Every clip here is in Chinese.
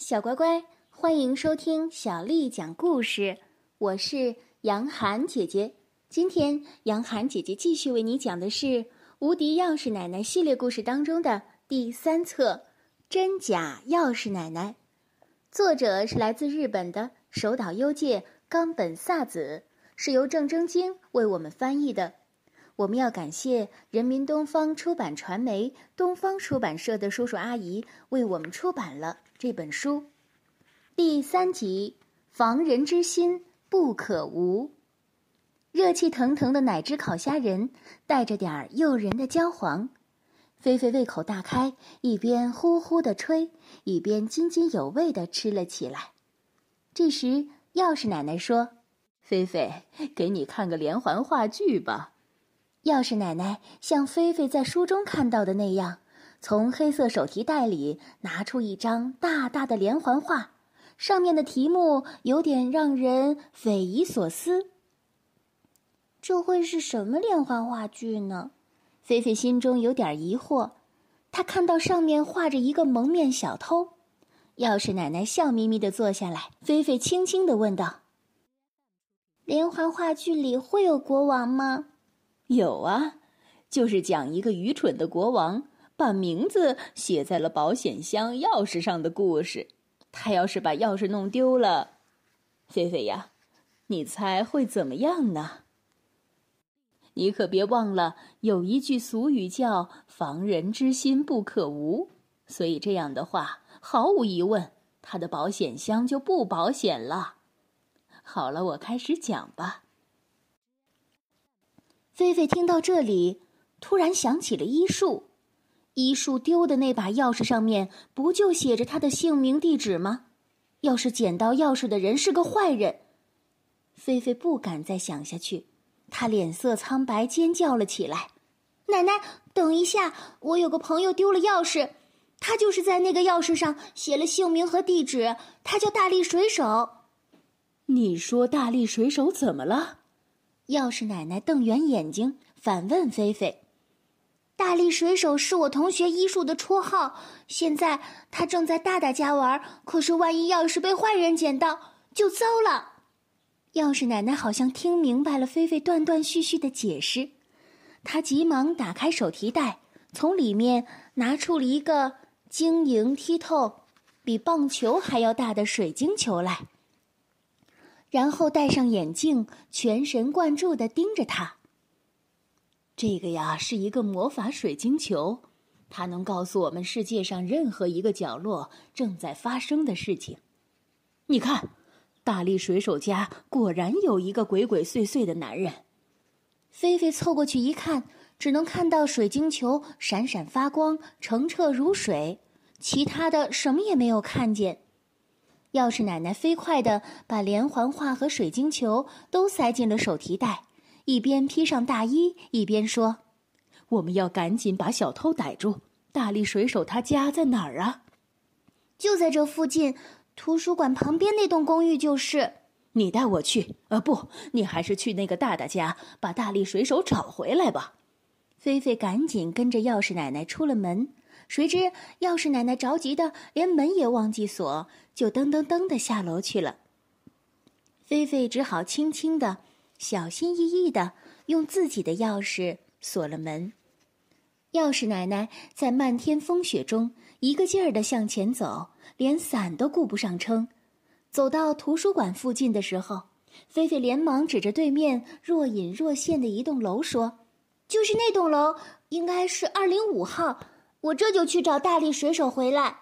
小乖乖，欢迎收听小丽讲故事。我是杨涵姐姐。今天，杨涵姐姐继续为你讲的是《无敌钥匙奶奶》系列故事当中的第三册《真假钥匙奶奶》。作者是来自日本的手岛优介、冈本萨子，是由郑征京为我们翻译的。我们要感谢人民东方出版传媒东方出版社的叔叔阿姨为我们出版了这本书。第三集：防人之心不可无。热气腾腾的奶汁烤虾仁带着点儿诱人的焦黄，菲菲胃口大开，一边呼呼地吹，一边津津有味地吃了起来。这时，钥匙奶奶说：“菲菲，给你看个连环话剧吧。”钥匙奶奶像菲菲在书中看到的那样，从黑色手提袋里拿出一张大大的连环画，上面的题目有点让人匪夷所思。这会是什么连环话剧呢？菲菲心中有点疑惑。她看到上面画着一个蒙面小偷。钥匙奶奶笑眯眯的坐下来，菲菲轻轻的问道：“连环话剧里会有国王吗？”有啊，就是讲一个愚蠢的国王把名字写在了保险箱钥匙上的故事。他要是把钥匙弄丢了，菲菲呀，你猜会怎么样呢？你可别忘了，有一句俗语叫“防人之心不可无”，所以这样的话，毫无疑问，他的保险箱就不保险了。好了，我开始讲吧。菲菲听到这里，突然想起了医术。医术丢的那把钥匙上面不就写着他的姓名、地址吗？要是捡到钥匙的人是个坏人，菲菲不敢再想下去。她脸色苍白，尖叫了起来：“奶奶，等一下！我有个朋友丢了钥匙，他就是在那个钥匙上写了姓名和地址。他叫大力水手。”你说大力水手怎么了？钥匙奶奶瞪圆眼睛，反问菲菲：“大力水手是我同学医术的绰号，现在他正在大大家玩。可是万一钥匙被坏人捡到，就糟了。”钥匙奶奶好像听明白了菲菲断断续续的解释，她急忙打开手提袋，从里面拿出了一个晶莹剔透、比棒球还要大的水晶球来。然后戴上眼镜，全神贯注的盯着它。这个呀，是一个魔法水晶球，它能告诉我们世界上任何一个角落正在发生的事情。你看，大力水手家果然有一个鬼鬼祟祟的男人。菲菲凑过去一看，只能看到水晶球闪闪发光，澄澈如水，其他的什么也没有看见。钥匙奶奶飞快地把连环画和水晶球都塞进了手提袋，一边披上大衣，一边说：“我们要赶紧把小偷逮住。大力水手他家在哪儿啊？就在这附近，图书馆旁边那栋公寓就是。你带我去？呃，不，你还是去那个大大家，把大力水手找回来吧。”菲菲赶紧跟着钥匙奶奶出了门。谁知钥匙奶奶着急的连门也忘记锁，就噔噔噔的下楼去了。菲菲只好轻轻的、小心翼翼的用自己的钥匙锁了门。钥匙奶奶在漫天风雪中一个劲儿的向前走，连伞都顾不上撑。走到图书馆附近的时候，菲菲连忙指着对面若隐若现的一栋楼说：“就是那栋楼，应该是二零五号。”我这就去找大力水手回来。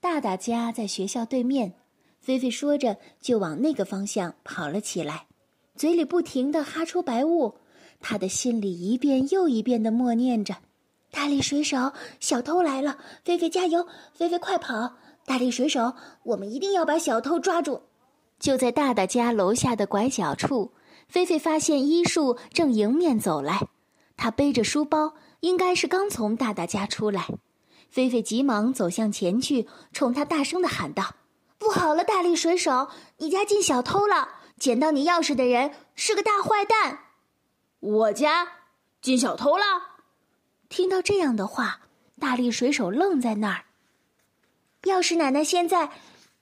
大大家在学校对面，菲菲说着就往那个方向跑了起来，嘴里不停的哈出白雾，他的心里一遍又一遍的默念着：“大力水手，小偷来了！菲菲加油，菲菲快跑！大力水手，我们一定要把小偷抓住！”就在大大家楼下的拐角处，菲菲发现医术正迎面走来，他背着书包。应该是刚从大大家出来，菲菲急忙走向前去，冲他大声的喊道：“不好了，大力水手，你家进小偷了！捡到你钥匙的人是个大坏蛋。”我家进小偷了！听到这样的话，大力水手愣在那儿。钥匙奶奶现在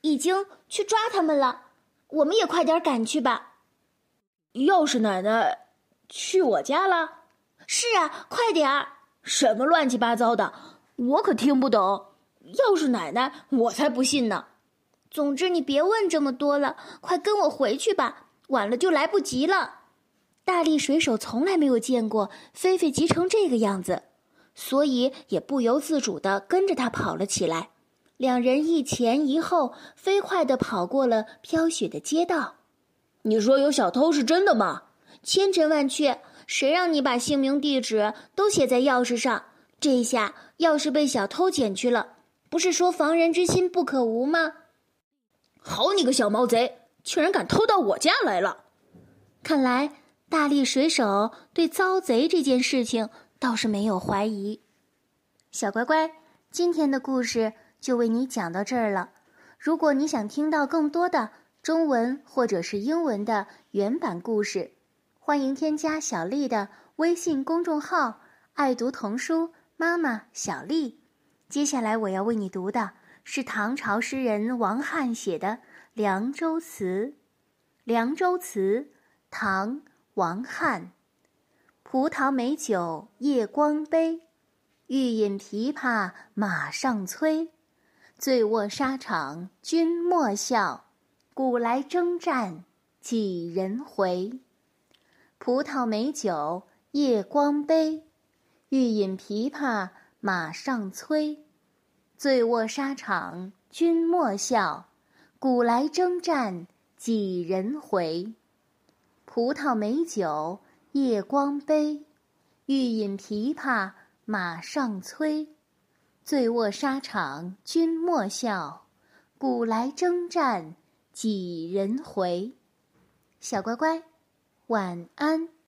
已经去抓他们了，我们也快点赶去吧。钥匙奶奶去我家了？是啊，快点儿！什么乱七八糟的，我可听不懂。要是奶奶，我才不信呢。总之，你别问这么多了，快跟我回去吧，晚了就来不及了。大力水手从来没有见过菲菲急成这个样子，所以也不由自主的跟着他跑了起来。两人一前一后，飞快的跑过了飘雪的街道。你说有小偷是真的吗？千真万确。谁让你把姓名、地址都写在钥匙上？这下钥匙被小偷捡去了，不是说防人之心不可无吗？好你个小毛贼，居然敢偷到我家来了！看来大力水手对遭贼这件事情倒是没有怀疑。小乖乖，今天的故事就为你讲到这儿了。如果你想听到更多的中文或者是英文的原版故事，欢迎添加小丽的微信公众号“爱读童书妈妈小丽”。接下来我要为你读的。是唐朝诗人王翰写的《凉州词》。《凉州词》，唐·王翰。葡萄美酒夜光杯，欲饮琵琶马上催。醉卧沙场君莫笑，古来征战几人回？葡萄美酒夜光杯，欲饮琵琶马上催。醉卧沙场君莫笑，古来征战几人回？葡萄美酒夜光杯，欲饮琵琶马上催。醉卧沙场君莫笑，古来征战几人回？小乖乖，晚安。